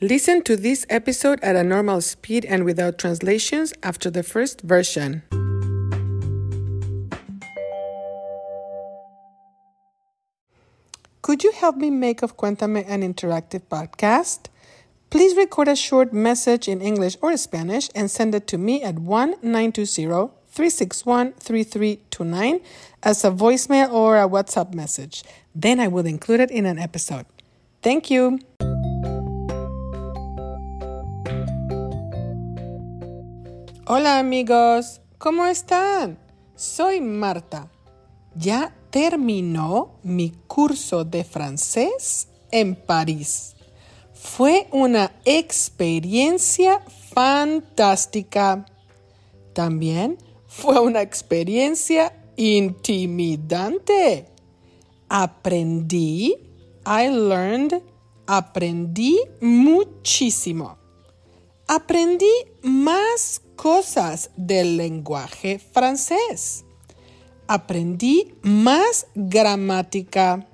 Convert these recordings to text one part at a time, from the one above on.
Listen to this episode at a normal speed and without translations after the first version. Could you help me make of Cuéntame an interactive podcast? Please record a short message in English or Spanish and send it to me at 1 361 3329 as a voicemail or a WhatsApp message. Then I will include it in an episode. Thank you. Hola amigos, ¿cómo están? Soy Marta. Ya terminó mi curso de francés en París. Fue una experiencia fantástica. También fue una experiencia intimidante. Aprendí, I learned, aprendí muchísimo. Aprendí más cosas del lenguaje francés. Aprendí más gramática,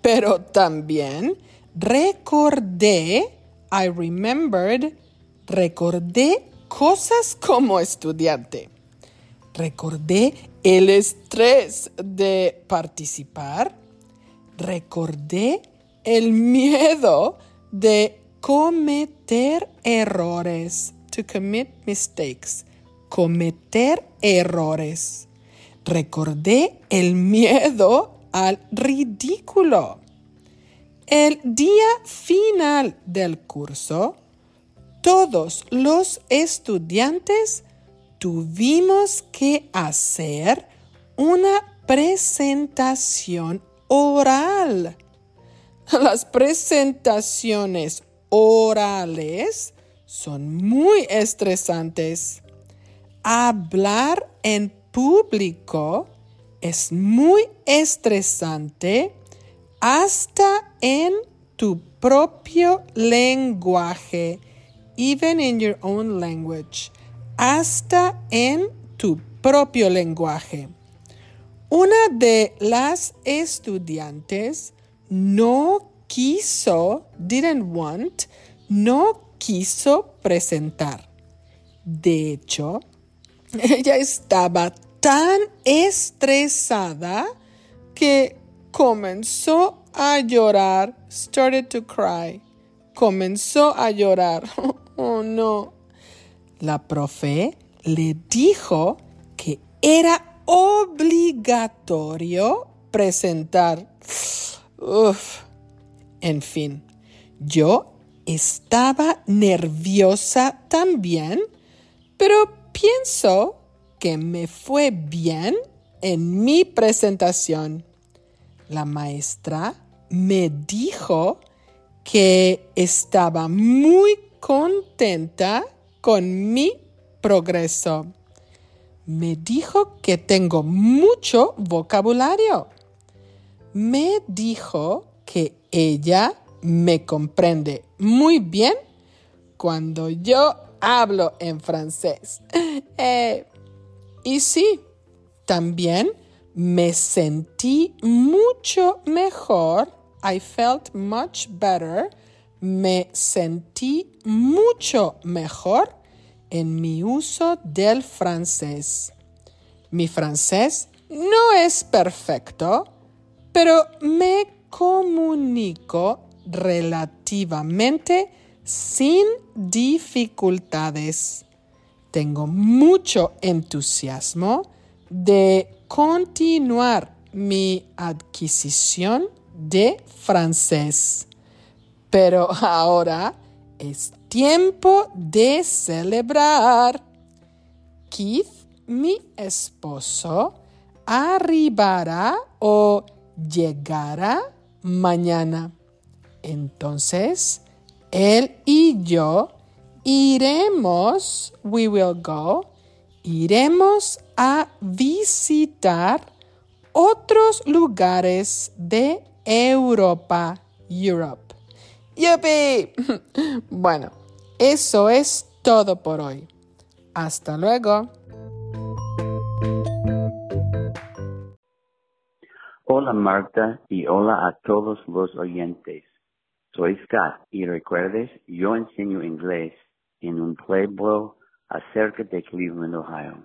pero también recordé, I remembered, recordé cosas como estudiante. Recordé el estrés de participar. Recordé el miedo de cometer errores. To commit mistakes. Cometer errores. Recordé el miedo al ridículo. El día final del curso, todos los estudiantes tuvimos que hacer una presentación oral. Las presentaciones orales son muy estresantes. Hablar en público es muy estresante hasta en tu propio lenguaje, even in your own language, hasta en tu propio lenguaje. Una de las estudiantes no quiso, didn't want, no quiso presentar. De hecho, ella estaba tan estresada que comenzó a llorar, started to cry. Comenzó a llorar. Oh no. La profe le dijo que era obligatorio presentar. Uf. En fin, yo estaba nerviosa también, pero pienso que me fue bien en mi presentación. La maestra me dijo que estaba muy contenta con mi progreso. Me dijo que tengo mucho vocabulario. Me dijo que ella me comprende muy bien cuando yo hablo en francés. Eh, y sí, también me sentí mucho mejor. I felt much better. Me sentí mucho mejor en mi uso del francés. Mi francés no es perfecto, pero me comunico relativamente sin dificultades. Tengo mucho entusiasmo de continuar mi adquisición de francés. Pero ahora es tiempo de celebrar. Keith, mi esposo, arribará o llegará mañana. Entonces, él y yo iremos, we will go, iremos a visitar otros lugares de Europa, Europe. ¡Yupi! Bueno, eso es todo por hoy. Hasta luego. Hola Marta y hola a todos los oyentes. Soy Scott y recuerdes, yo enseño inglés en un pueblo acerca de Cleveland, Ohio.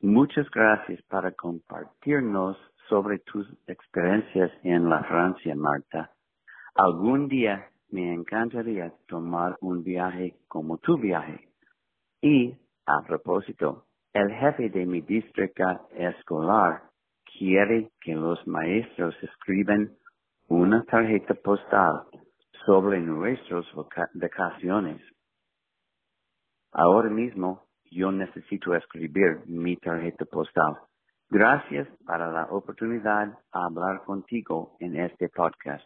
Muchas gracias para compartirnos sobre tus experiencias en la Francia, Marta. Algún día me encantaría tomar un viaje como tu viaje. Y, a propósito, el jefe de mi distrito escolar quiere que los maestros escriban una tarjeta postal sobre nuestras vacaciones. Ahora mismo yo necesito escribir mi tarjeta postal. Gracias para la oportunidad de hablar contigo en este podcast.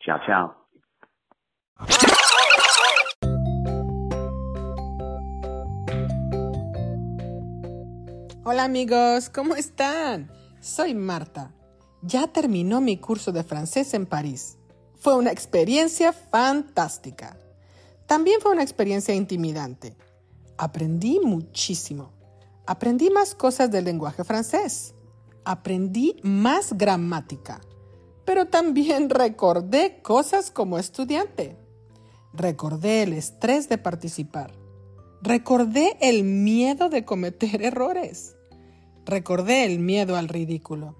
Chao, chao. Hola amigos, ¿cómo están? Soy Marta. Ya terminó mi curso de francés en París. Fue una experiencia fantástica. También fue una experiencia intimidante. Aprendí muchísimo. Aprendí más cosas del lenguaje francés. Aprendí más gramática. Pero también recordé cosas como estudiante. Recordé el estrés de participar. Recordé el miedo de cometer errores. Recordé el miedo al ridículo.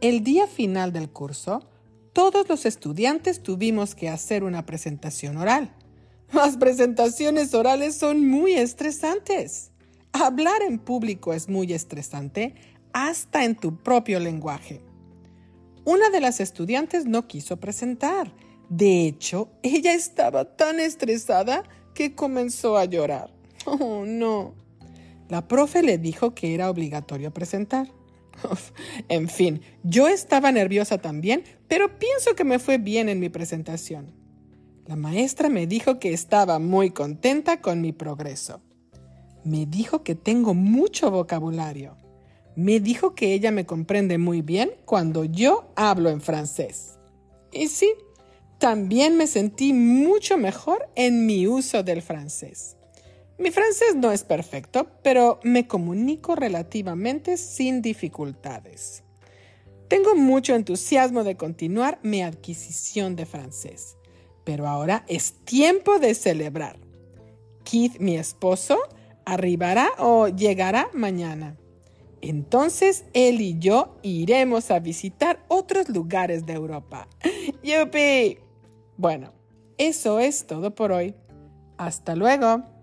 El día final del curso, todos los estudiantes tuvimos que hacer una presentación oral. Las presentaciones orales son muy estresantes. Hablar en público es muy estresante, hasta en tu propio lenguaje. Una de las estudiantes no quiso presentar. De hecho, ella estaba tan estresada que comenzó a llorar. Oh, no. La profe le dijo que era obligatorio presentar en fin, yo estaba nerviosa también, pero pienso que me fue bien en mi presentación. La maestra me dijo que estaba muy contenta con mi progreso. Me dijo que tengo mucho vocabulario. Me dijo que ella me comprende muy bien cuando yo hablo en francés. Y sí, también me sentí mucho mejor en mi uso del francés. Mi francés no es perfecto, pero me comunico relativamente sin dificultades. Tengo mucho entusiasmo de continuar mi adquisición de francés, pero ahora es tiempo de celebrar. Keith, mi esposo, arribará o llegará mañana. Entonces él y yo iremos a visitar otros lugares de Europa. ¡Yupi! Bueno, eso es todo por hoy. Hasta luego.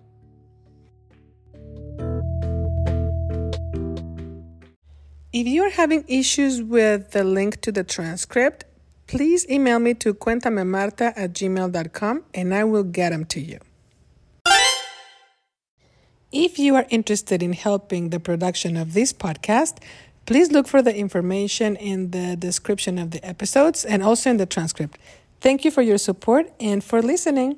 If you're having issues with the link to the transcript, please email me to cuentamemarta at gmail.com and I will get them to you. If you are interested in helping the production of this podcast, please look for the information in the description of the episodes and also in the transcript. Thank you for your support and for listening.